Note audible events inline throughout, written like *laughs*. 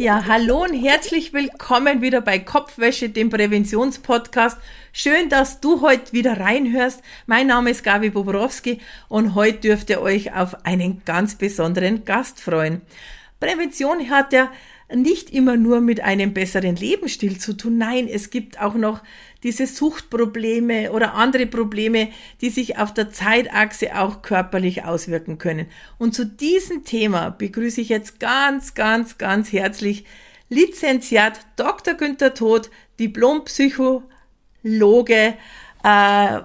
Ja, hallo und herzlich willkommen wieder bei Kopfwäsche, dem Präventionspodcast. Schön, dass du heute wieder reinhörst. Mein Name ist Gabi Bobrowski und heute dürft ihr euch auf einen ganz besonderen Gast freuen. Prävention hat ja nicht immer nur mit einem besseren Lebensstil zu tun. Nein, es gibt auch noch diese Suchtprobleme oder andere Probleme, die sich auf der Zeitachse auch körperlich auswirken können. Und zu diesem Thema begrüße ich jetzt ganz, ganz, ganz herzlich Lizenziat Dr. Günther Todt, Diplompsychologe, äh,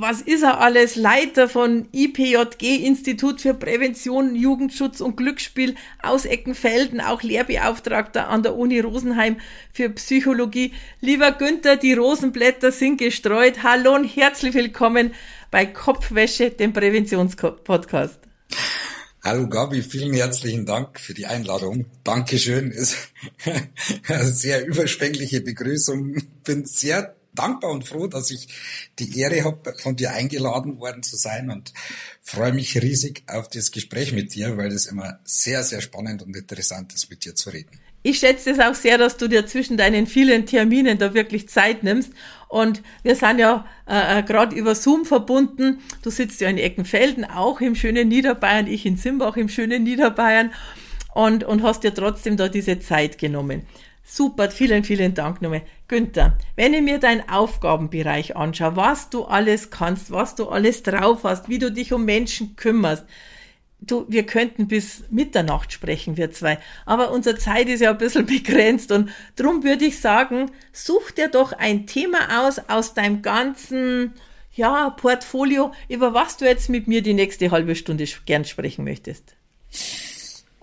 was ist er alles? Leiter von IPJG, Institut für Prävention, Jugendschutz und Glücksspiel aus Eckenfelden, auch Lehrbeauftragter an der Uni Rosenheim für Psychologie. Lieber Günther, die Rosenblätter sind gestreut. Hallo und herzlich willkommen bei Kopfwäsche, dem Präventionspodcast. Hallo Gabi, vielen herzlichen Dank für die Einladung. Dankeschön, ist *laughs* eine sehr überschwängliche Begrüßung. Bin sehr dankbar und froh, dass ich die Ehre habe, von dir eingeladen worden zu sein und freue mich riesig auf das Gespräch mit dir, weil es immer sehr, sehr spannend und interessant ist, mit dir zu reden. Ich schätze es auch sehr, dass du dir zwischen deinen vielen Terminen da wirklich Zeit nimmst. Und wir sind ja äh, äh gerade über Zoom verbunden. Du sitzt ja in Eckenfelden, auch im schönen Niederbayern, ich in Simbach im schönen Niederbayern und, und hast dir trotzdem da diese Zeit genommen. Super, vielen, vielen Dank nochmal. Günther, wenn ich mir deinen Aufgabenbereich anschaue, was du alles kannst, was du alles drauf hast, wie du dich um Menschen kümmerst, du, wir könnten bis Mitternacht sprechen, wir zwei. Aber unsere Zeit ist ja ein bisschen *laughs* begrenzt und drum würde ich sagen, such dir doch ein Thema aus, aus deinem ganzen, ja, Portfolio, über was du jetzt mit mir die nächste halbe Stunde gern sprechen möchtest.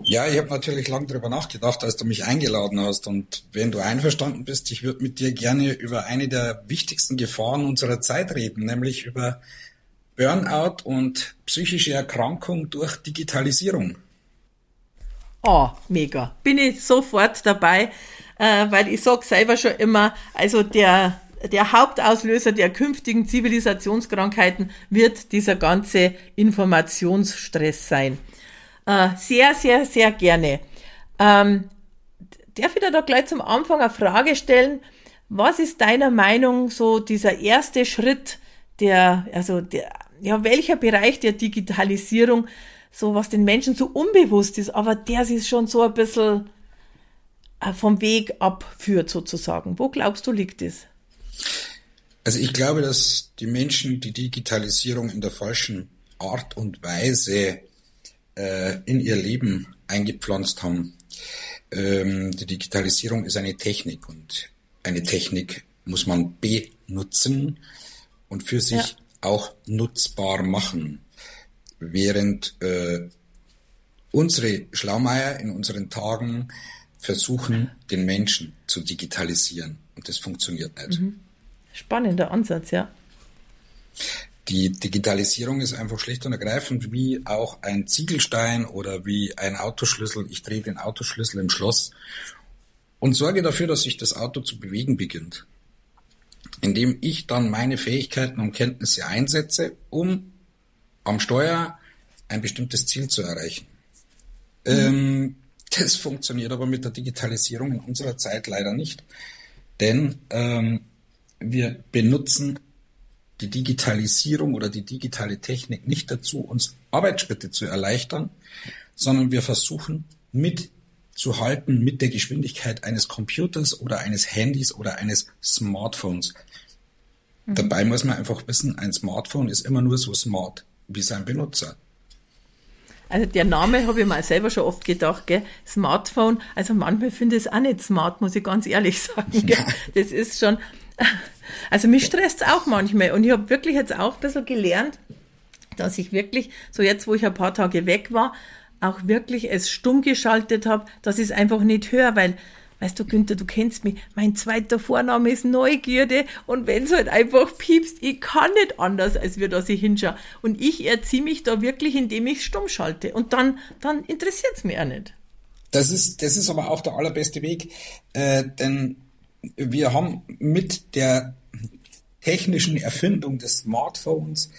Ja, ich habe natürlich lang drüber nachgedacht, als du mich eingeladen hast. Und wenn du einverstanden bist, ich würde mit dir gerne über eine der wichtigsten Gefahren unserer Zeit reden, nämlich über Burnout und psychische Erkrankung durch Digitalisierung. Oh, mega. Bin ich sofort dabei, äh, weil ich sag selber schon immer, also der, der Hauptauslöser der künftigen Zivilisationskrankheiten wird dieser ganze Informationsstress sein. Äh, sehr, sehr, sehr gerne. Ähm, darf ich da gleich zum Anfang eine Frage stellen? Was ist deiner Meinung so dieser erste Schritt, der, also der, ja, welcher Bereich der Digitalisierung, so was den Menschen so unbewusst ist, aber der sich schon so ein bisschen äh, vom Weg abführt sozusagen. Wo glaubst du, liegt es? Also ich glaube, dass die Menschen die Digitalisierung in der falschen Art und Weise äh, in ihr Leben eingepflanzt haben. Ähm, die Digitalisierung ist eine Technik und eine Technik muss man benutzen und für sich ja. auch nutzbar machen. Während äh, unsere Schlaumeier in unseren Tagen versuchen, den Menschen zu digitalisieren. Und das funktioniert nicht. Mhm. Spannender Ansatz, ja. Die Digitalisierung ist einfach schlicht und ergreifend wie auch ein Ziegelstein oder wie ein Autoschlüssel. Ich drehe den Autoschlüssel im Schloss und sorge dafür, dass sich das Auto zu bewegen beginnt. Indem ich dann meine Fähigkeiten und Kenntnisse einsetze, um am Steuer ein bestimmtes Ziel zu erreichen. Mhm. Ähm, das funktioniert aber mit der Digitalisierung in unserer Zeit leider nicht. Denn ähm, wir benutzen die Digitalisierung oder die digitale Technik nicht dazu, uns Arbeitsschritte zu erleichtern, sondern wir versuchen mitzuhalten mit der Geschwindigkeit eines Computers oder eines Handys oder eines Smartphones. Mhm. Dabei muss man einfach wissen, ein Smartphone ist immer nur so smart wie sein Benutzer. Also der Name habe ich mal selber schon oft gedacht, gell? Smartphone. Also manchmal finde ich es auch nicht smart, muss ich ganz ehrlich *laughs* sagen. Gell? *laughs* Das ist schon, also mich stresst es auch manchmal. Und ich habe wirklich jetzt auch ein bisschen gelernt, dass ich wirklich, so jetzt, wo ich ein paar Tage weg war, auch wirklich es stumm geschaltet habe, dass ich es einfach nicht höre, weil weißt du, Günther, du kennst mich, mein zweiter Vorname ist Neugierde und wenn es halt einfach piepst, ich kann nicht anders, als wir da ich hinschaue. Und ich erziehe mich da wirklich, indem ich stumm schalte. Und dann, dann interessiert es mich auch nicht. Das ist, das ist aber auch der allerbeste Weg, äh, denn wir haben mit der technischen Erfindung des Smartphones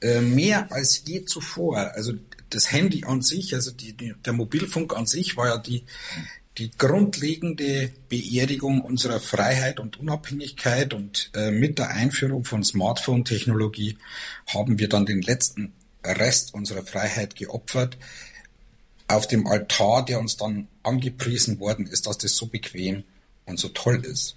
äh, mehr als je zuvor. Also das Handy an sich, also die, die, der Mobilfunk an sich war ja die, die grundlegende Beerdigung unserer Freiheit und Unabhängigkeit und äh, mit der Einführung von Smartphone-Technologie haben wir dann den letzten Rest unserer Freiheit geopfert auf dem Altar, der uns dann angepriesen worden ist, dass das so bequem und so toll ist.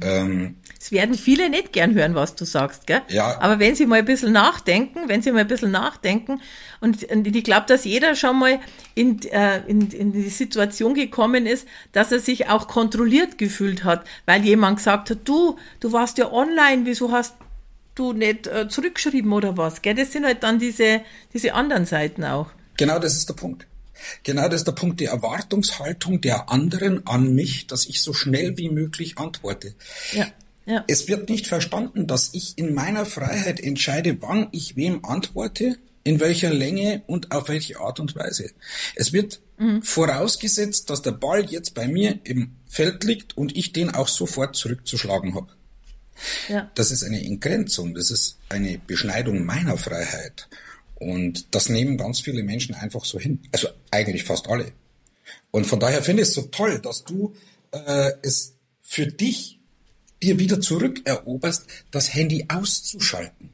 Ähm, es werden viele nicht gern hören, was du sagst, gell? Ja. Aber wenn sie mal ein bisschen nachdenken, wenn sie mal ein bisschen nachdenken, und, und ich glaube, dass jeder schon mal in, äh, in, in die Situation gekommen ist, dass er sich auch kontrolliert gefühlt hat, weil jemand gesagt hat, du, du warst ja online, wieso hast du nicht äh, zurückgeschrieben oder was, gell? Das sind halt dann diese, diese anderen Seiten auch. Genau, das ist der Punkt. Genau das ist der Punkt, die Erwartungshaltung der anderen an mich, dass ich so schnell wie möglich antworte. Ja. Ja. Es wird nicht verstanden, dass ich in meiner Freiheit entscheide, wann ich wem antworte, in welcher Länge und auf welche Art und Weise. Es wird mhm. vorausgesetzt, dass der Ball jetzt bei mir im Feld liegt und ich den auch sofort zurückzuschlagen habe. Ja. Das ist eine Entgrenzung, das ist eine Beschneidung meiner Freiheit. Und das nehmen ganz viele Menschen einfach so hin. Also eigentlich fast alle. Und von daher finde ich es so toll, dass du äh, es für dich dir wieder zurückeroberst, das Handy auszuschalten.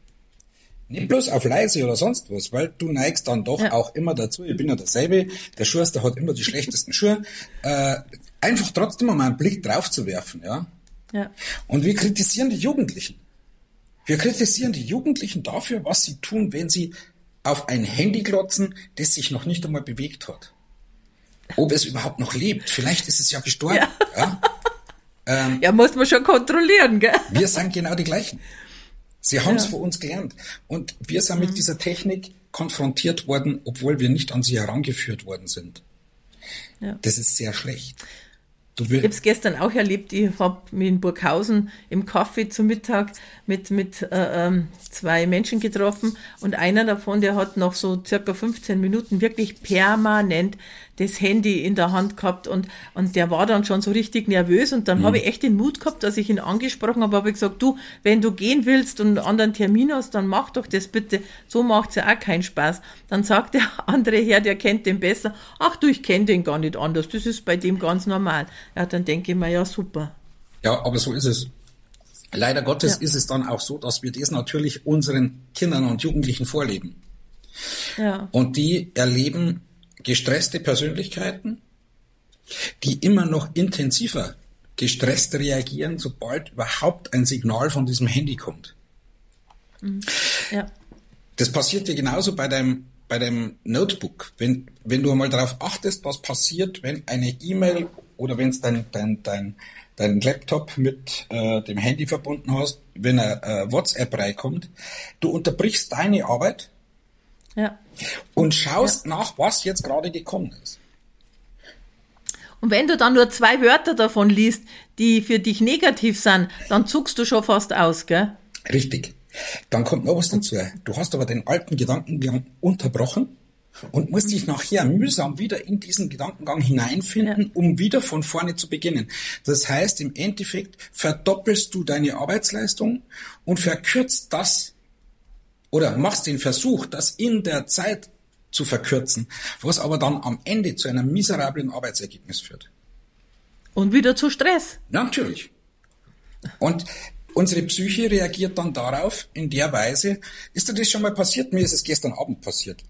Nicht bloß auf leise oder sonst was, weil du neigst dann doch ja. auch immer dazu, ich bin ja derselbe, der Schuster hat immer die schlechtesten Schuhe, äh, einfach trotzdem mal einen Blick drauf zu werfen, ja. ja. Und wir kritisieren die Jugendlichen. Wir kritisieren die Jugendlichen dafür, was sie tun, wenn sie auf ein Handy glotzen, das sich noch nicht einmal bewegt hat. Ob es überhaupt noch lebt. Vielleicht ist es ja gestorben. Ja, ja? Ähm, ja muss man schon kontrollieren, gell? Wir sind genau die gleichen. Sie haben es ja. vor uns gelernt. Und wir sind mhm. mit dieser Technik konfrontiert worden, obwohl wir nicht an sie herangeführt worden sind. Ja. Das ist sehr schlecht. Ich habe es gestern auch erlebt. Ich habe mich in Burghausen im Kaffee zum Mittag mit, mit äh, ähm, zwei Menschen getroffen und einer davon, der hat noch so circa 15 Minuten wirklich permanent das Handy in der Hand gehabt und, und der war dann schon so richtig nervös und dann mhm. habe ich echt den Mut gehabt, dass ich ihn angesprochen habe, habe ich gesagt, du, wenn du gehen willst und einen anderen Termin hast, dann mach doch das bitte, so macht's ja auch keinen Spaß. Dann sagt der *laughs* andere Herr, der kennt den besser, ach du, ich kenne den gar nicht anders, das ist bei dem ganz normal. Ja, dann denke ich mir, ja super. Ja, aber so ist es. Leider Gottes ja. ist es dann auch so, dass wir das natürlich unseren Kindern und Jugendlichen vorleben. Ja. Und die erleben gestresste Persönlichkeiten, die immer noch intensiver gestresst reagieren, sobald überhaupt ein Signal von diesem Handy kommt. Mhm. Ja. Das passiert dir genauso bei deinem, bei deinem Notebook. Wenn, wenn du einmal darauf achtest, was passiert, wenn eine E-Mail oder wenn es dein, dein, dein, dein Laptop mit äh, dem Handy verbunden hast, wenn eine äh, WhatsApp reinkommt, du unterbrichst deine Arbeit ja. und schaust ja. nach, was jetzt gerade gekommen ist. Und wenn du dann nur zwei Wörter davon liest, die für dich negativ sind, dann zuckst du schon fast aus, gell? Richtig. Dann kommt noch was dazu. Du hast aber den alten Gedankengang unterbrochen und musst dich nachher mühsam wieder in diesen Gedankengang hineinfinden, ja. um wieder von vorne zu beginnen. Das heißt, im Endeffekt verdoppelst du deine Arbeitsleistung und verkürzt das oder machst den Versuch, das in der Zeit zu verkürzen, was aber dann am Ende zu einem miserablen Arbeitsergebnis führt. Und wieder zu Stress. Ja, natürlich. Und unsere Psyche reagiert dann darauf in der Weise, ist dir das schon mal passiert? Mir ist es gestern Abend passiert.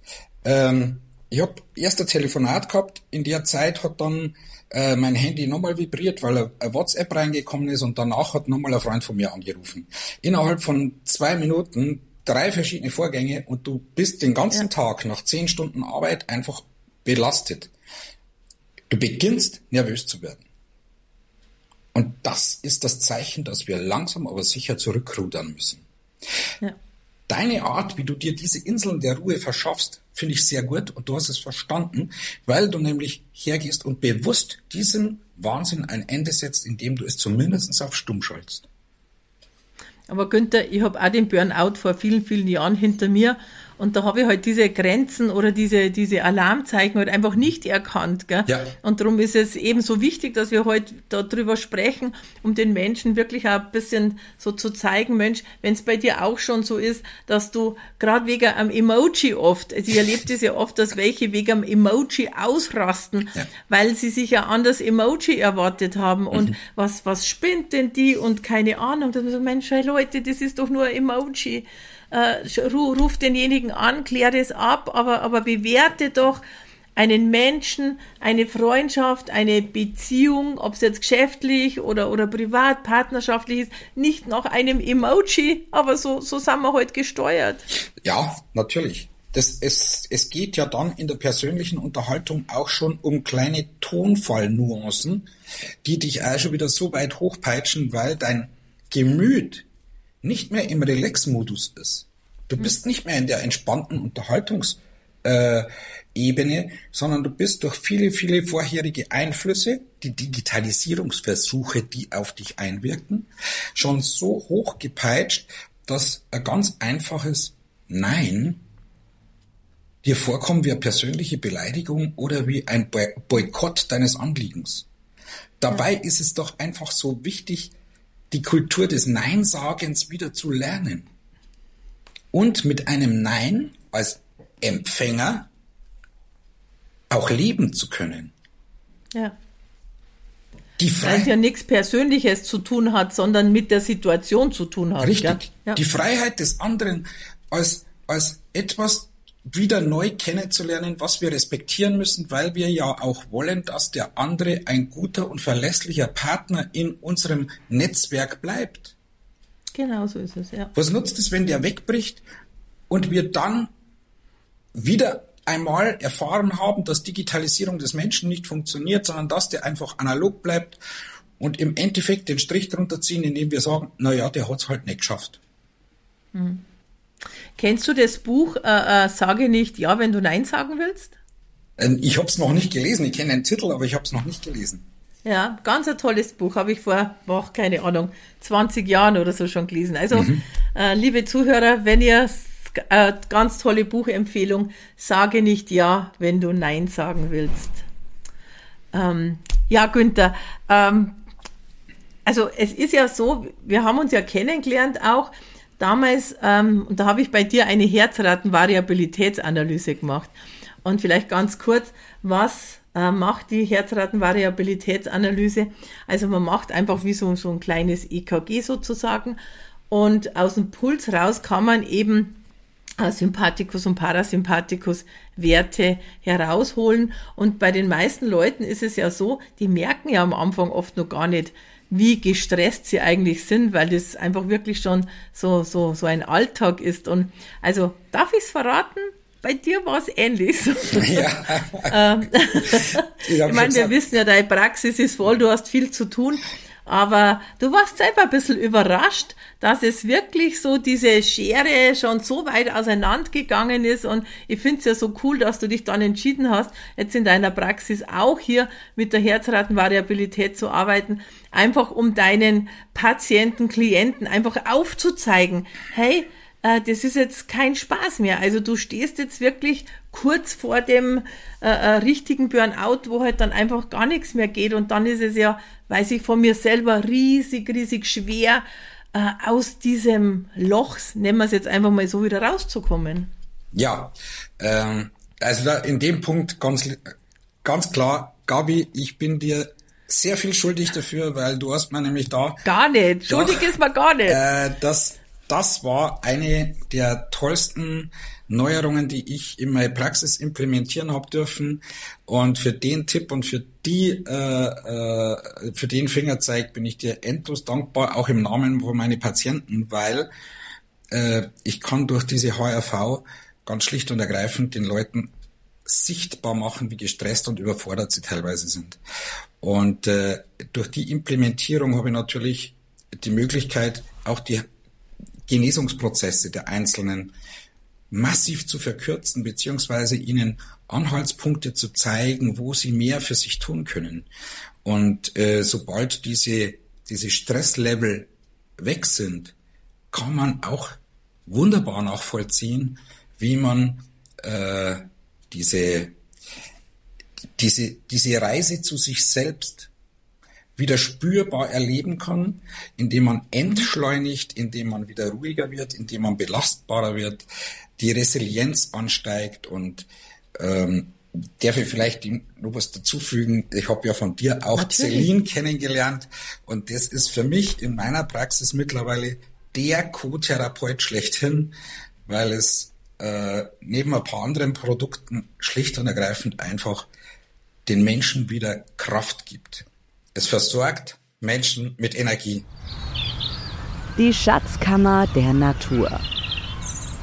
Ähm, ich habe erst ein Telefonat gehabt, in der Zeit hat dann äh, mein Handy nochmal vibriert, weil ein WhatsApp reingekommen ist und danach hat nochmal ein Freund von mir angerufen. Innerhalb von zwei Minuten drei verschiedene Vorgänge und du bist den ganzen ja. Tag nach zehn Stunden Arbeit einfach belastet. Du beginnst nervös zu werden. Und das ist das Zeichen, dass wir langsam aber sicher zurückrudern müssen. Ja. Deine Art, wie du dir diese Inseln der Ruhe verschaffst, finde ich sehr gut und du hast es verstanden, weil du nämlich hergehst und bewusst diesen Wahnsinn ein Ende setzt, indem du es zumindest auf Stumm schaltst. Aber Günther, ich habe auch den Burnout vor vielen, vielen Jahren hinter mir und da habe ich halt diese Grenzen oder diese, diese Alarmzeichen halt einfach nicht erkannt. Gell? Ja. Und darum ist es eben so wichtig, dass wir heute darüber sprechen, um den Menschen wirklich auch ein bisschen so zu zeigen, Mensch, wenn es bei dir auch schon so ist, dass du gerade wegen am Emoji oft, also ich erlebe das ja oft, dass welche wegen am Emoji ausrasten, ja. weil sie sich ja anders Emoji erwartet haben und mhm. was, was spinnt denn die und keine Ahnung. Dann so, Mensch, hey Leute, das ist doch nur ein Emoji äh, ruf denjenigen an, klär das ab, aber, aber bewerte doch einen Menschen, eine Freundschaft, eine Beziehung, ob es jetzt geschäftlich oder, oder privat, partnerschaftlich ist, nicht nach einem Emoji, aber so, so sind wir heute gesteuert. Ja, natürlich. Das, es, es geht ja dann in der persönlichen Unterhaltung auch schon um kleine Tonfallnuancen, die dich auch schon wieder so weit hochpeitschen, weil dein Gemüt nicht mehr im Relax-Modus ist. Du hm. bist nicht mehr in der entspannten Unterhaltungsebene, sondern du bist durch viele, viele vorherige Einflüsse, die Digitalisierungsversuche, die auf dich einwirken, schon so hoch gepeitscht, dass ein ganz einfaches Nein dir vorkommt wie eine persönliche Beleidigung oder wie ein Boykott deines Anliegens. Dabei ist es doch einfach so wichtig, die Kultur des Neinsagens wieder zu lernen. Und mit einem Nein als Empfänger auch leben zu können. Ja. Die Weil es ja nichts Persönliches zu tun hat, sondern mit der Situation zu tun hat. Richtig. Ja? Die Freiheit des anderen als, als etwas wieder neu kennenzulernen, was wir respektieren müssen, weil wir ja auch wollen, dass der andere ein guter und verlässlicher Partner in unserem Netzwerk bleibt. Genau so ist es, ja. Was nutzt es, wenn der wegbricht und wir dann wieder einmal erfahren haben, dass Digitalisierung des Menschen nicht funktioniert, sondern dass der einfach analog bleibt und im Endeffekt den Strich drunter ziehen, indem wir sagen, na ja, der hat es halt nicht geschafft. Mhm. Kennst du das Buch äh, äh, Sage nicht ja, wenn du Nein sagen willst? Ähm, ich habe es noch nicht gelesen. Ich kenne den Titel, aber ich habe es noch nicht gelesen. Ja, ganz ein tolles Buch. Habe ich vor, boah, keine Ahnung, 20 Jahren oder so schon gelesen. Also, mhm. äh, liebe Zuhörer, wenn ihr äh, ganz tolle Buchempfehlung, sage nicht ja, wenn du Nein sagen willst. Ähm, ja, Günther, ähm, also es ist ja so, wir haben uns ja kennengelernt auch damals, ähm, und da habe ich bei dir eine Herzratenvariabilitätsanalyse gemacht. Und vielleicht ganz kurz, was äh, macht die Herzratenvariabilitätsanalyse? Also man macht einfach wie so, so ein kleines EKG sozusagen. Und aus dem Puls raus kann man eben äh, Sympathikus und Parasympathikus Werte herausholen. Und bei den meisten Leuten ist es ja so, die merken ja am Anfang oft noch gar nicht, wie gestresst sie eigentlich sind, weil das einfach wirklich schon so, so, so ein Alltag ist. Und also, darf ich es verraten? Bei dir war es ähnlich. *laughs* Ja. Ähm, *laughs* ich, ich meine, wir wissen ja, deine Praxis ist voll, du hast viel zu tun. Aber du warst selber ein bisschen überrascht, dass es wirklich so diese Schere schon so weit auseinandergegangen ist. Und ich finde es ja so cool, dass du dich dann entschieden hast, jetzt in deiner Praxis auch hier mit der Herzratenvariabilität zu arbeiten, einfach um deinen Patienten, Klienten einfach aufzuzeigen, hey, äh, das ist jetzt kein Spaß mehr. Also du stehst jetzt wirklich kurz vor dem äh, äh, richtigen Burnout, wo halt dann einfach gar nichts mehr geht. Und dann ist es ja, weiß ich von mir selber, riesig, riesig schwer, äh, aus diesem Loch, nennen wir es jetzt einfach mal so, wieder rauszukommen. Ja, ähm, also da in dem Punkt ganz, ganz klar, Gabi, ich bin dir sehr viel schuldig dafür, weil du hast mir nämlich da... Gar nicht, schuldig ist man gar nicht. Äh, das, das war eine der tollsten Neuerungen, die ich in meine Praxis implementieren habe dürfen. Und für den Tipp und für die, äh, äh, für den Fingerzeig bin ich dir endlos dankbar, auch im Namen von meinen Patienten, weil äh, ich kann durch diese HRV ganz schlicht und ergreifend den Leuten sichtbar machen, wie gestresst und überfordert sie teilweise sind. Und äh, durch die Implementierung habe ich natürlich die Möglichkeit, auch die Genesungsprozesse der Einzelnen massiv zu verkürzen, beziehungsweise ihnen Anhaltspunkte zu zeigen, wo sie mehr für sich tun können. Und äh, sobald diese, diese Stresslevel weg sind, kann man auch wunderbar nachvollziehen, wie man äh, diese, diese, diese Reise zu sich selbst wieder spürbar erleben kann, indem man entschleunigt, indem man wieder ruhiger wird, indem man belastbarer wird, die Resilienz ansteigt und ähm, darf ich vielleicht noch was dazufügen? Ich habe ja von dir auch Natürlich. Celine kennengelernt und das ist für mich in meiner Praxis mittlerweile der Co-Therapeut schlechthin, weil es äh, neben ein paar anderen Produkten schlicht und ergreifend einfach den Menschen wieder Kraft gibt. Es versorgt Menschen mit Energie. Die Schatzkammer der Natur.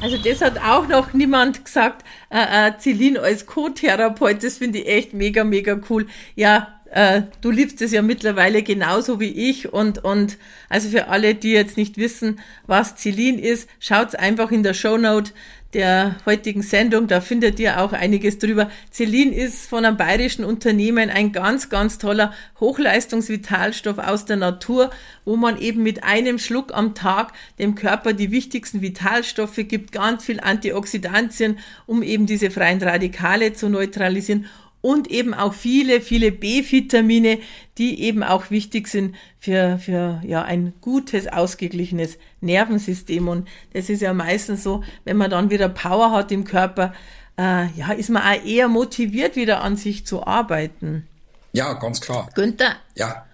Also das hat auch noch niemand gesagt, äh, äh, Celine als Co-Therapeut, das finde ich echt mega, mega cool. Ja, äh, du liebst es ja mittlerweile genauso wie ich und, und also für alle, die jetzt nicht wissen, was Celine ist, schaut's einfach in der Shownote der heutigen Sendung. Da findet ihr auch einiges drüber. Celine ist von einem bayerischen Unternehmen ein ganz, ganz toller Hochleistungsvitalstoff aus der Natur, wo man eben mit einem Schluck am Tag dem Körper die wichtigsten Vitalstoffe gibt, ganz viel Antioxidantien, um eben diese freien Radikale zu neutralisieren und eben auch viele, viele B-Vitamine, die eben auch wichtig sind für, für ja, ein gutes, ausgeglichenes Nervensystem. Und das ist ja meistens so, wenn man dann wieder Power hat im Körper, äh, ja, ist man auch eher motiviert, wieder an sich zu arbeiten. Ja, ganz klar. Günther? Ja.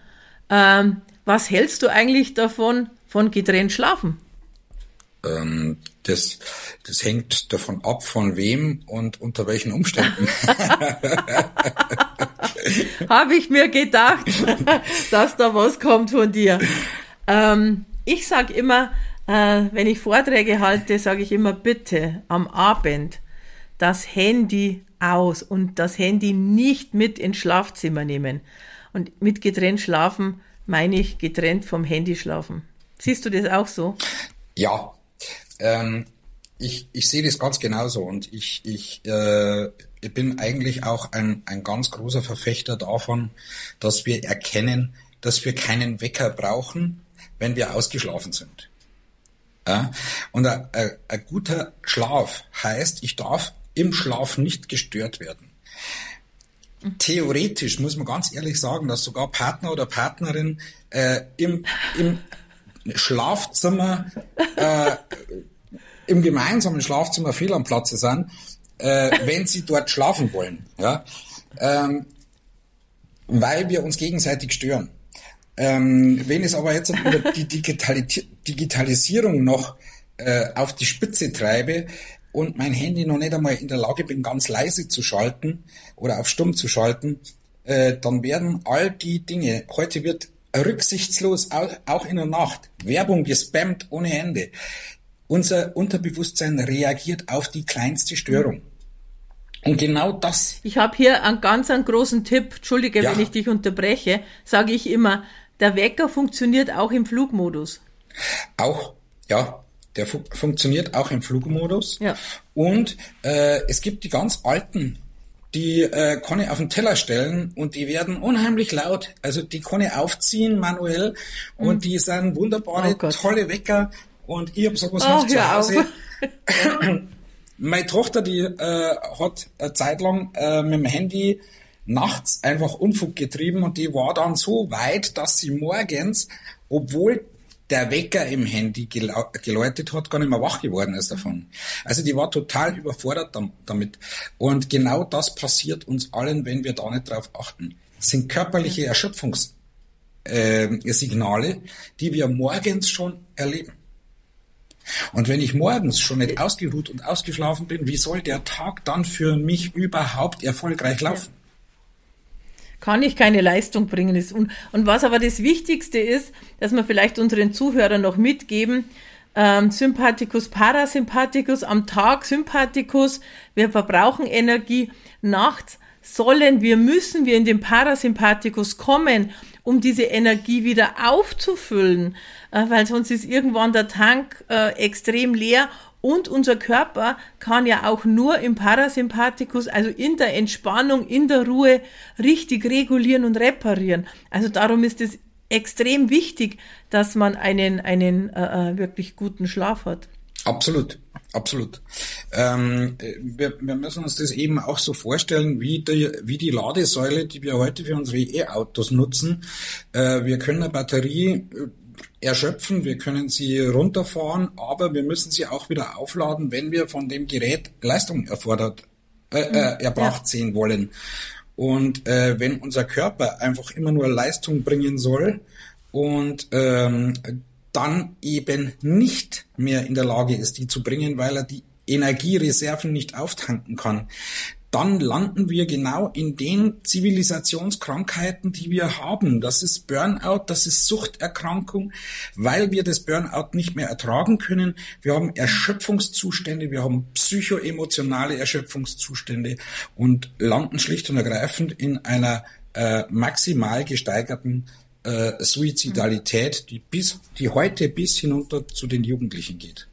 Ähm, was hältst du eigentlich davon, von getrennt schlafen? Ähm, das, das hängt davon ab, von wem und unter welchen Umständen. *laughs* Habe ich mir gedacht, *laughs* dass da was kommt von dir. Ähm, ich sage immer, äh, wenn ich Vorträge halte, sage ich immer, bitte am Abend das Handy aus und das Handy nicht mit ins Schlafzimmer nehmen. Und mit getrennt schlafen meine ich getrennt vom Handy schlafen. Siehst du das auch so? Ja, ähm, ich, ich sehe das ganz genauso und ich, ich, äh, ich bin eigentlich auch ein, ein ganz großer Verfechter davon, dass wir erkennen, dass wir keinen Wecker brauchen, wenn wir ausgeschlafen sind. Ja? Und ein, ein, ein guter Schlaf heißt, ich darf im Schlaf nicht gestört werden. Theoretisch muss man ganz ehrlich sagen, dass sogar Partner oder Partnerin äh, im, im Schlafzimmer äh, im gemeinsamen Schlafzimmer fehl am Platze sind, äh, wenn sie dort schlafen wollen. Ja? Ähm, weil wir uns gegenseitig stören. Ähm, wenn es aber jetzt die Digitalis Digitalisierung noch äh, auf die Spitze treibe und mein Handy noch nicht einmal in der Lage bin, ganz leise zu schalten oder auf stumm zu schalten, äh, dann werden all die Dinge, heute wird rücksichtslos auch in der Nacht Werbung gespammt ohne Ende. Unser Unterbewusstsein reagiert auf die kleinste Störung. Und genau das. Ich habe hier einen ganz einen großen Tipp. Entschuldige, ja. wenn ich dich unterbreche. Sage ich immer, der Wecker funktioniert auch im Flugmodus. Auch, ja. Der fu funktioniert auch im Flugmodus. Ja. Und äh, es gibt die ganz alten, die äh, kann ich auf den Teller stellen und die werden unheimlich laut. Also die kann ich aufziehen manuell mhm. und die sind wunderbare, oh tolle Wecker, und ich habe sowas oh, zu Hause. *laughs* Meine Tochter, die äh, hat eine Zeit lang äh, mit dem Handy nachts einfach Unfug getrieben und die war dann so weit, dass sie morgens, obwohl der Wecker im Handy geläutet hat, gar nicht mehr wach geworden ist davon. Also die war total überfordert damit. Und genau das passiert uns allen, wenn wir da nicht drauf achten. Das sind körperliche Erschöpfungssignale, äh, die wir morgens schon erleben. Und wenn ich morgens schon nicht ausgeruht und ausgeschlafen bin, wie soll der Tag dann für mich überhaupt erfolgreich laufen? Kann ich keine Leistung bringen. Und, und was aber das Wichtigste ist, dass wir vielleicht unseren Zuhörern noch mitgeben, ähm, Sympathikus, Parasympathikus, am Tag Sympathikus, wir verbrauchen Energie, nachts sollen wir, müssen wir in den Parasympathikus kommen, um diese Energie wieder aufzufüllen. Äh, weil sonst ist irgendwann der Tank äh, extrem leer und unser Körper kann ja auch nur im Parasympathikus, also in der Entspannung, in der Ruhe, richtig regulieren und reparieren. Also darum ist es extrem wichtig, dass man einen, einen äh, äh wirklich guten Schlaf hat. Absolut, absolut. Ähm, wir, wir müssen uns das eben auch so vorstellen, wie die, wie die Ladesäule, die wir heute für unsere E-Autos nutzen. Äh, wir können eine Batterie äh, erschöpfen, wir können sie runterfahren, aber wir müssen sie auch wieder aufladen, wenn wir von dem Gerät Leistung erfordert, äh, äh, mhm. erbracht ja. sehen wollen. Und äh, wenn unser Körper einfach immer nur Leistung bringen soll und ähm, dann eben nicht mehr in der Lage ist, die zu bringen, weil er die Energiereserven nicht auftanken kann, dann landen wir genau in den Zivilisationskrankheiten, die wir haben. Das ist Burnout, das ist Suchterkrankung, weil wir das Burnout nicht mehr ertragen können. Wir haben Erschöpfungszustände, wir haben psychoemotionale Erschöpfungszustände und landen schlicht und ergreifend in einer äh, maximal gesteigerten äh, Suizidalität, die bis, die heute bis hinunter zu den Jugendlichen geht.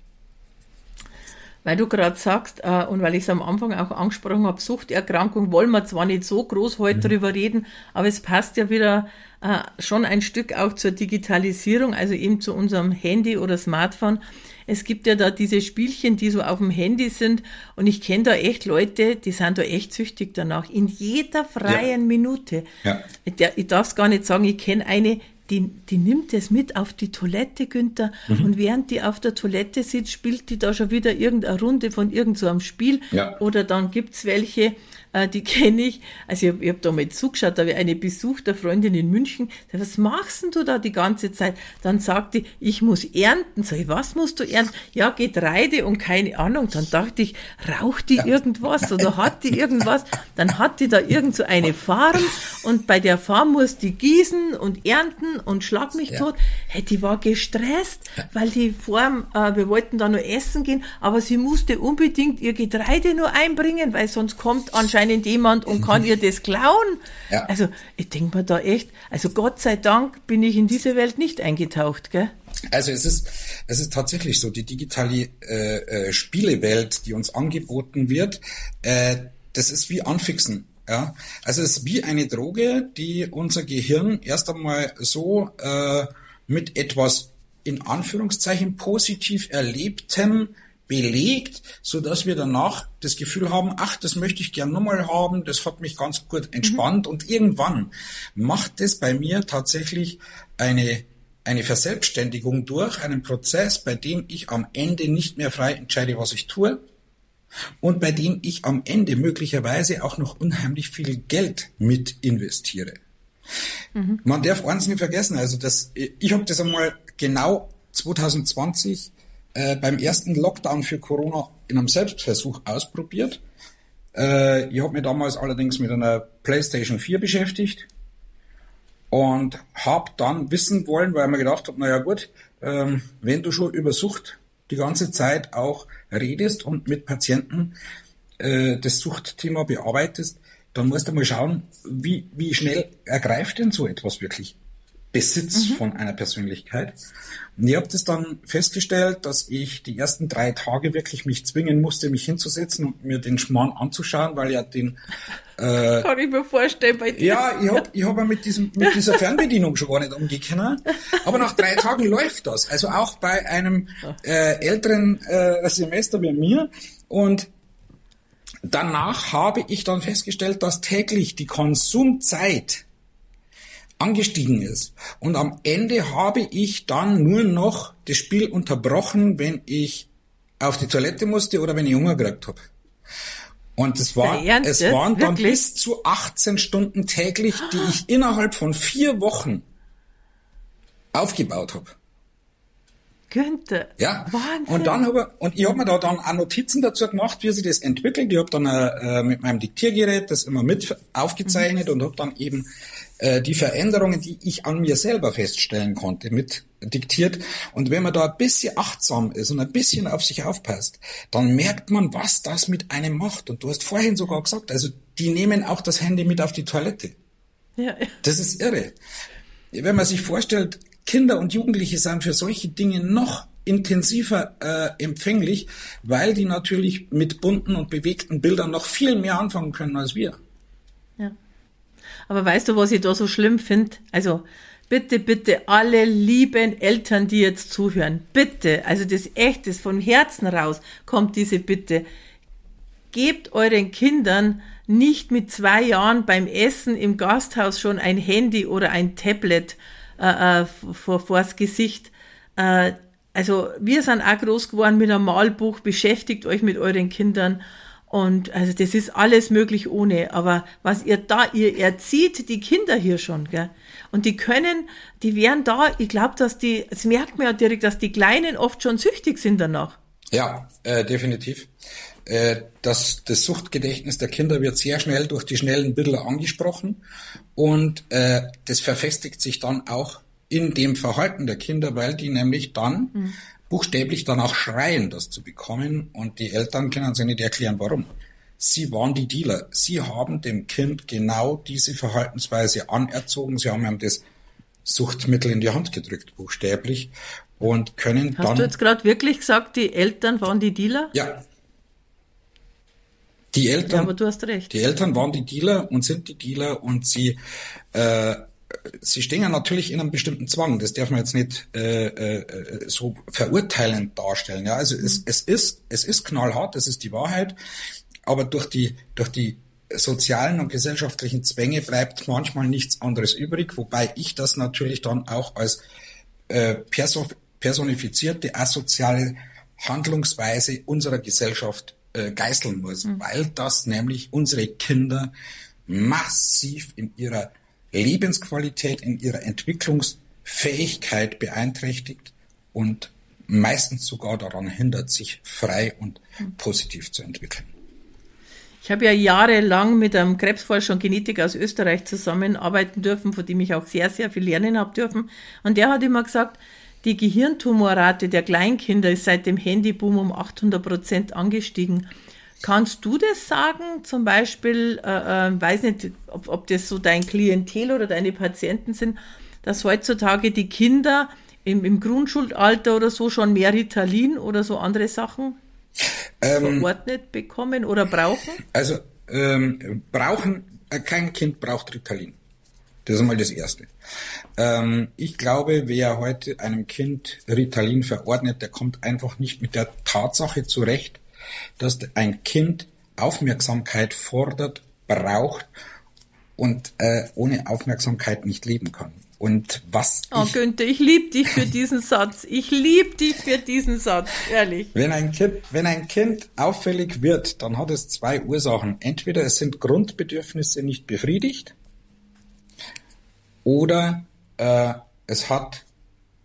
Weil du gerade sagst, äh, und weil ich es am Anfang auch angesprochen habe, Suchterkrankung, wollen wir zwar nicht so groß heute mhm. drüber reden, aber es passt ja wieder äh, schon ein Stück auch zur Digitalisierung, also eben zu unserem Handy oder Smartphone. Es gibt ja da diese Spielchen, die so auf dem Handy sind. Und ich kenne da echt Leute, die sind da echt süchtig danach. In jeder freien ja. Minute. Ja. Ich, ich darf es gar nicht sagen, ich kenne eine, die, die nimmt es mit auf die Toilette, Günther, mhm. und während die auf der Toilette sitzt, spielt die da schon wieder irgendeine Runde von irgendeinem so Spiel. Ja. Oder dann gibt's welche, die *laughs* kenne ich. Also ich habe hab da mal zugeschaut, da habe ich eine Besuch der Freundin in München. Sag, was machst denn du da die ganze Zeit? Dann sagt die, ich muss ernten. Sag ich, was musst du ernten? Ja, Getreide und keine Ahnung. Dann dachte ich, raucht die irgendwas *laughs* oder hat die irgendwas? Dann hat die da irgend so eine Farm und bei der Farm muss die gießen und ernten und schlag mich ja. tot. Hey, die war gestresst, weil die Farm, äh, wir wollten da nur essen gehen, aber sie musste unbedingt ihr Getreide nur einbringen, weil sonst kommt anscheinend anscheinend jemand und kann ihr das klauen. Ja. Also ich denke mir da echt, also Gott sei Dank bin ich in diese Welt nicht eingetaucht, gell? Also es ist, es ist tatsächlich so, die digitale äh, äh, Spielewelt, die uns angeboten wird, äh, das ist wie Anfixen. Ja, also es ist wie eine Droge, die unser Gehirn erst einmal so äh, mit etwas in Anführungszeichen positiv erlebtem belegt, so dass wir danach das Gefühl haben, ach, das möchte ich gern nochmal haben, das hat mich ganz gut entspannt mhm. und irgendwann macht es bei mir tatsächlich eine eine Verselbstständigung durch, einen Prozess, bei dem ich am Ende nicht mehr frei entscheide, was ich tue und bei dem ich am Ende möglicherweise auch noch unheimlich viel Geld mit investiere. Mhm. Man darf eins nicht vergessen, also das, ich habe das einmal genau 2020 äh, beim ersten Lockdown für Corona in einem Selbstversuch ausprobiert. Äh, ich habe mich damals allerdings mit einer PlayStation 4 beschäftigt und habe dann wissen wollen, weil ich mir gedacht habe, naja gut, ähm, wenn du schon über Sucht die ganze Zeit auch redest und mit Patienten äh, das Suchtthema bearbeitest, dann musst du mal schauen, wie, wie schnell ergreift denn so etwas wirklich Besitz mhm. von einer Persönlichkeit. Und ich habe das dann festgestellt, dass ich die ersten drei Tage wirklich mich zwingen musste, mich hinzusetzen und mir den Schmarrn anzuschauen, weil ja den *laughs* äh, Kann ich mir vorstellen bei dir. Ja, ich habe ich hab mit, diesem, mit dieser Fernbedienung schon gar nicht umgehen Aber nach drei Tagen *laughs* läuft das. Also auch bei einem äh, älteren äh, Semester wie mir. Und danach habe ich dann festgestellt, dass täglich die Konsumzeit angestiegen ist. Und am Ende habe ich dann nur noch das Spiel unterbrochen, wenn ich auf die Toilette musste oder wenn ich Hunger gekriegt habe. Und es war, es waren dann Wirklich? bis zu 18 Stunden täglich, die ich innerhalb von vier Wochen aufgebaut habe. Könnte. Ja. Wahnsinn. Und dann habe und ich habe mir da dann auch Notizen dazu gemacht, wie sich das entwickelt. Ich habe dann äh, mit meinem Diktiergerät das immer mit aufgezeichnet mhm. und habe dann eben äh, die Veränderungen, die ich an mir selber feststellen konnte, mit diktiert. Und wenn man da ein bisschen achtsam ist und ein bisschen auf sich aufpasst, dann merkt man, was das mit einem macht. Und du hast vorhin sogar gesagt, also die nehmen auch das Handy mit auf die Toilette. Ja. Das ist irre. Wenn man sich vorstellt, Kinder und Jugendliche sind für solche Dinge noch intensiver äh, empfänglich, weil die natürlich mit bunten und bewegten Bildern noch viel mehr anfangen können als wir. Ja. Aber weißt du, was ich da so schlimm finde? Also bitte, bitte alle lieben Eltern, die jetzt zuhören, bitte, also das echt ist von Herzen raus, kommt diese Bitte. Gebt euren Kindern nicht mit zwei Jahren beim Essen im Gasthaus schon ein Handy oder ein Tablet äh, äh vor, vors Gesicht. Äh, also wir sind auch groß geworden mit einem Malbuch, beschäftigt euch mit euren Kindern. Und also das ist alles möglich ohne. Aber was ihr da, ihr erzieht die Kinder hier schon, gell? Und die können, die wären da, ich glaube, dass die, es merkt man ja direkt, dass die Kleinen oft schon süchtig sind danach. Ja, äh, definitiv. Äh, das, das Suchtgedächtnis der Kinder wird sehr schnell durch die schnellen Bilder angesprochen und äh, das verfestigt sich dann auch in dem Verhalten der Kinder, weil die nämlich dann mhm. buchstäblich dann auch schreien, das zu bekommen und die Eltern können sich nicht erklären, warum. Sie waren die Dealer. Sie haben dem Kind genau diese Verhaltensweise anerzogen. Sie haben ihm das Suchtmittel in die Hand gedrückt, buchstäblich, und können Hast dann. Hast du jetzt gerade wirklich gesagt, die Eltern waren die Dealer? Ja. Die Eltern. Ja, aber du hast recht. Die Eltern waren die Dealer und sind die Dealer und sie äh, sie stehen ja natürlich in einem bestimmten Zwang. Das darf man jetzt nicht äh, äh, so verurteilend darstellen. Ja, also es, es ist es ist knallhart, das ist die Wahrheit. Aber durch die durch die sozialen und gesellschaftlichen Zwänge bleibt manchmal nichts anderes übrig, wobei ich das natürlich dann auch als äh, personifizierte asoziale Handlungsweise unserer Gesellschaft äh, geißeln muss, mhm. weil das nämlich unsere Kinder massiv in ihrer Lebensqualität, in ihrer Entwicklungsfähigkeit beeinträchtigt und meistens sogar daran hindert, sich frei und positiv zu entwickeln. Ich habe ja jahrelang mit einem Krebsforscher und Genetiker aus Österreich zusammenarbeiten dürfen, von dem ich auch sehr, sehr viel lernen habe dürfen. Und der hat immer gesagt, die Gehirntumorrate der Kleinkinder ist seit dem Handyboom um 800 Prozent angestiegen. Kannst du das sagen? Zum Beispiel, äh, äh, weiß nicht, ob, ob das so dein Klientel oder deine Patienten sind, dass heutzutage die Kinder im, im Grundschulalter oder so schon mehr Ritalin oder so andere Sachen ähm, verordnet bekommen oder brauchen? Also ähm, brauchen, äh, kein Kind braucht Ritalin. Das ist mal das Erste. Ähm, ich glaube, wer heute einem Kind Ritalin verordnet, der kommt einfach nicht mit der Tatsache zurecht, dass ein Kind Aufmerksamkeit fordert, braucht und äh, ohne Aufmerksamkeit nicht leben kann. Und was Oh ich, Günther, ich liebe dich für diesen Satz. Ich liebe dich für diesen Satz, ehrlich. Wenn ein Kind, wenn ein Kind auffällig wird, dann hat es zwei Ursachen. Entweder es sind Grundbedürfnisse nicht befriedigt oder äh, es hat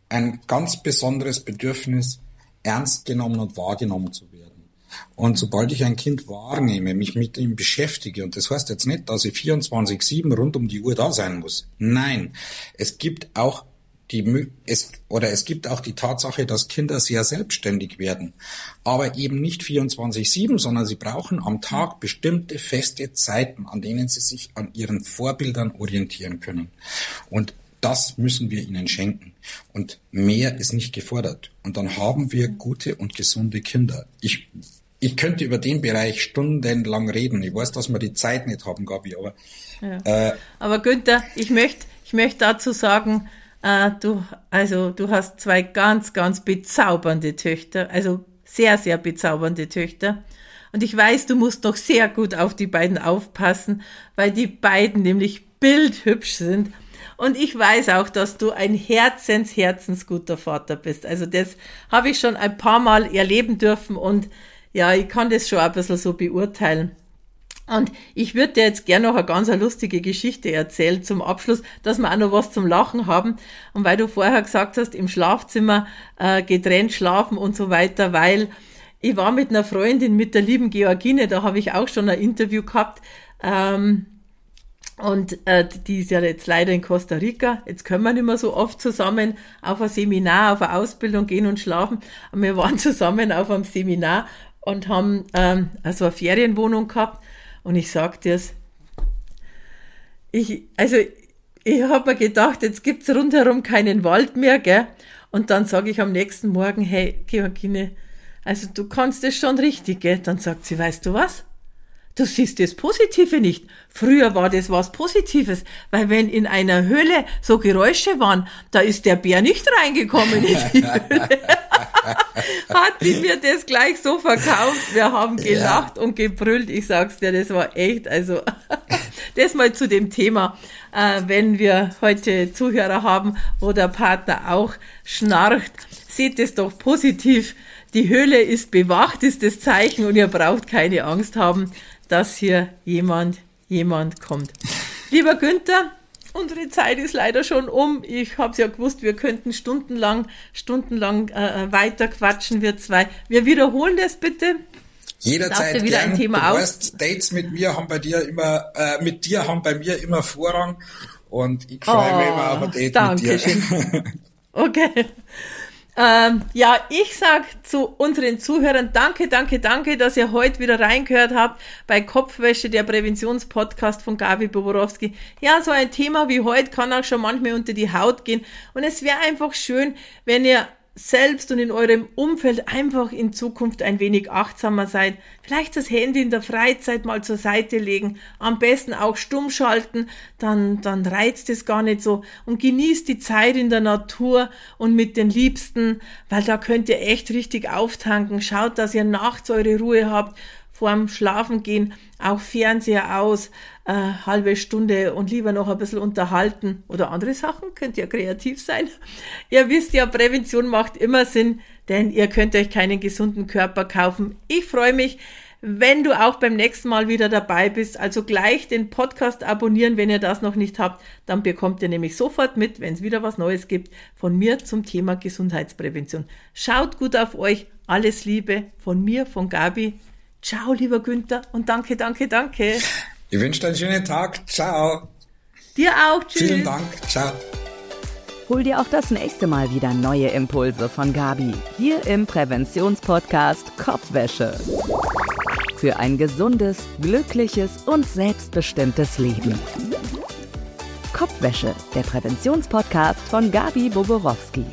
ein ganz besonderes Bedürfnis, ernst genommen und wahrgenommen zu werden. Und sobald ich ein Kind wahrnehme, mich mit ihm beschäftige, und das heißt jetzt nicht, dass ich 24-7 rund um die Uhr da sein muss. Nein, es gibt auch die, es, oder es gibt auch die Tatsache, dass Kinder sehr selbstständig werden. Aber eben nicht 24-7, sondern sie brauchen am Tag bestimmte feste Zeiten, an denen sie sich an ihren Vorbildern orientieren können. Und das müssen wir ihnen schenken. Und mehr ist nicht gefordert. Und dann haben wir gute und gesunde Kinder. Ich ich könnte über den Bereich stundenlang reden. Ich weiß, dass wir die Zeit nicht haben, Gabi, aber. Ja. Äh, aber Günther, ich möchte, ich möchte dazu sagen, äh, du, also du hast zwei ganz, ganz bezaubernde Töchter, also sehr, sehr bezaubernde Töchter. Und ich weiß, du musst noch sehr gut auf die beiden aufpassen, weil die beiden nämlich bildhübsch sind. Und ich weiß auch, dass du ein herzens, herzensguter Vater bist. Also das habe ich schon ein paar Mal erleben dürfen und ja, ich kann das schon ein bisschen so beurteilen. Und ich würde dir jetzt gerne noch eine ganz lustige Geschichte erzählen zum Abschluss, dass wir auch noch was zum Lachen haben. Und weil du vorher gesagt hast, im Schlafzimmer äh, getrennt schlafen und so weiter, weil ich war mit einer Freundin, mit der lieben Georgine, da habe ich auch schon ein Interview gehabt. Ähm, und äh, die ist ja jetzt leider in Costa Rica. Jetzt können wir nicht mehr so oft zusammen auf ein Seminar, auf eine Ausbildung gehen und schlafen. Und wir waren *laughs* zusammen auf einem Seminar und haben ähm, also eine Ferienwohnung gehabt. Und ich sag dir's, ich, also ich habe mir gedacht, jetzt gibt's rundherum keinen Wald mehr, gell? Und dann sage ich am nächsten Morgen, hey, Georgine, also du kannst es schon richtig, gell? Dann sagt sie, weißt du was? Du siehst das Positive nicht. Früher war das was Positives, weil wenn in einer Höhle so Geräusche waren, da ist der Bär nicht reingekommen in die Höhle. *laughs* Hat die mir das gleich so verkauft. Wir haben gelacht ja. und gebrüllt. Ich sag's dir, das war echt, also *laughs* das mal zu dem Thema, äh, wenn wir heute Zuhörer haben, wo der Partner auch schnarcht, seht es doch positiv. Die Höhle ist bewacht, ist das Zeichen und ihr braucht keine Angst haben dass hier jemand, jemand kommt. Lieber Günther, unsere Zeit ist leider schon um. Ich habe es ja gewusst, wir könnten stundenlang, stundenlang äh, weiter quatschen, wir zwei. Wir wiederholen das bitte. Jederzeit wieder gern. ein Thema du aus. Weißt, Dates mit mir haben bei dir immer, äh, mit dir haben bei mir immer Vorrang und ich freue oh, mich immer auf ein Date mit dir. Schön. *laughs* okay. Ähm, ja, ich sag zu unseren Zuhörern danke, danke, danke, dass ihr heute wieder reingehört habt bei Kopfwäsche, der Präventionspodcast von Gabi Boborowski. Ja, so ein Thema wie heute kann auch schon manchmal unter die Haut gehen und es wäre einfach schön, wenn ihr selbst und in eurem Umfeld einfach in Zukunft ein wenig achtsamer seid. Vielleicht das Handy in der Freizeit mal zur Seite legen, am besten auch stumm schalten, dann, dann reizt es gar nicht so und genießt die Zeit in der Natur und mit den Liebsten, weil da könnt ihr echt richtig auftanken. Schaut, dass ihr nachts eure Ruhe habt vorm Schlafengehen auch Fernseher aus, äh, halbe Stunde und lieber noch ein bisschen unterhalten oder andere Sachen, könnt ihr kreativ sein. Ihr wisst ja, Prävention macht immer Sinn, denn ihr könnt euch keinen gesunden Körper kaufen. Ich freue mich, wenn du auch beim nächsten Mal wieder dabei bist. Also gleich den Podcast abonnieren, wenn ihr das noch nicht habt. Dann bekommt ihr nämlich sofort mit, wenn es wieder was Neues gibt, von mir zum Thema Gesundheitsprävention. Schaut gut auf euch. Alles Liebe von mir, von Gabi. Ciao, lieber Günther und danke, danke, danke. Ich wünsche dir einen schönen Tag. Ciao. Dir auch. Tschüss. Vielen Dank. Ciao. Hol dir auch das nächste Mal wieder neue Impulse von Gabi hier im Präventionspodcast Kopfwäsche. Für ein gesundes, glückliches und selbstbestimmtes Leben. Kopfwäsche, der Präventionspodcast von Gabi Boborowski.